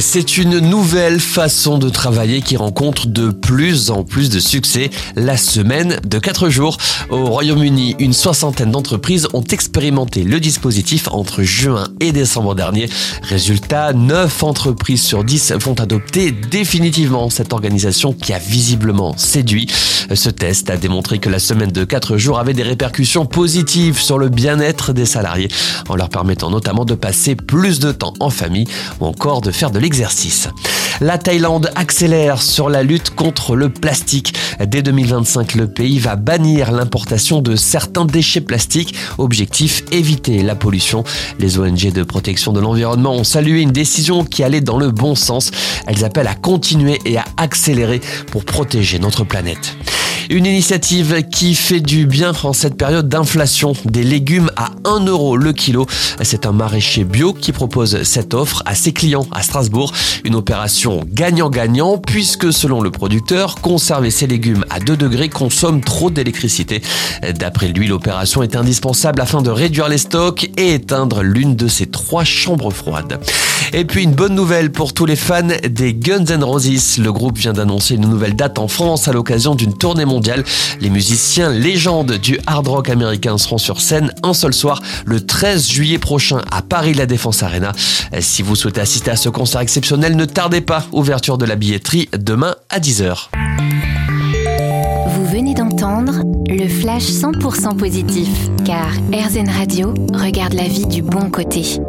C'est une nouvelle façon de travailler qui rencontre de plus en plus de succès. La semaine de 4 jours. Au Royaume-Uni, une soixantaine d'entreprises ont expérimenté le dispositif entre juin et décembre dernier. Résultat, 9 entreprises sur 10 vont adopter définitivement cette organisation qui a visiblement séduit. Ce test a démontré que la semaine de 4 jours avait des répercussions positives sur le bien-être des salariés, en leur permettant notamment de passer plus de temps en famille ou encore de faire de l'exercice. La Thaïlande accélère sur la lutte contre le plastique. Dès 2025, le pays va bannir l'importation de certains déchets plastiques. Objectif, éviter la pollution. Les ONG de protection de l'environnement ont salué une décision qui allait dans le bon sens. Elles appellent à continuer et à accélérer pour protéger notre planète. Une initiative qui fait du bien en cette période d'inflation. Des légumes à 1 euro le kilo. C'est un maraîcher bio qui propose cette offre à ses clients à Strasbourg. Une opération gagnant-gagnant puisque selon le producteur, conserver ses légumes à 2 degrés consomme trop d'électricité. D'après lui, l'opération est indispensable afin de réduire les stocks et éteindre l'une de ses trois chambres froides. Et puis une bonne nouvelle pour tous les fans des Guns N' Roses. Le groupe vient d'annoncer une nouvelle date en France à l'occasion d'une tournée mondiale. Les musiciens légendes du hard rock américain seront sur scène un seul soir le 13 juillet prochain à Paris La Défense Arena. Si vous souhaitez assister à ce concert exceptionnel, ne tardez pas. Ouverture de la billetterie demain à 10h. Vous venez d'entendre le flash 100% positif car RZN Radio regarde la vie du bon côté.